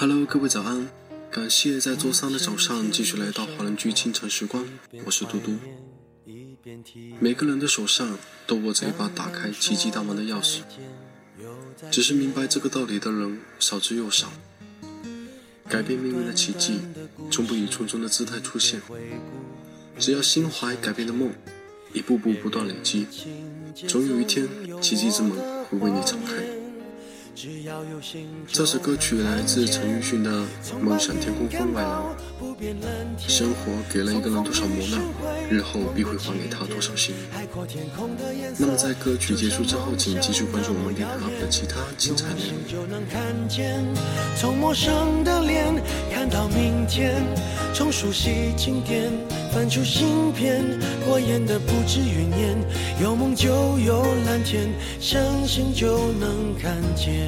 Hello，各位早安！感谢在周三的早上继续来到华人居清晨时光，我是嘟嘟。每个人的手上都握着一把打开奇迹大门的钥匙，只是明白这个道理的人少之又少。改变命运的奇迹，从不以匆匆的姿态出现。只要心怀改变的梦，一步步不断累积，总有一天，奇迹之门会为你敞开。这首歌曲来自陈奕迅的《梦想天空分外蓝》。生活给了一个人多少磨难，日后必会还给他多少幸运。那么在歌曲结束之后，请继续关注我们电台的其他精彩内容。从陌生的脸看到明天，从熟悉经典翻出新篇，过眼的不止云烟，有梦就有蓝天，相信就能看见。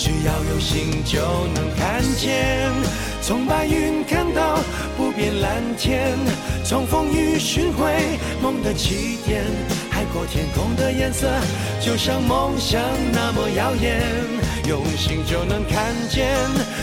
只要有心，就能看见。从白云看到不变蓝天，从风雨寻回梦的起点。海阔天空的颜色，就像梦想那么耀眼。用心就能看见，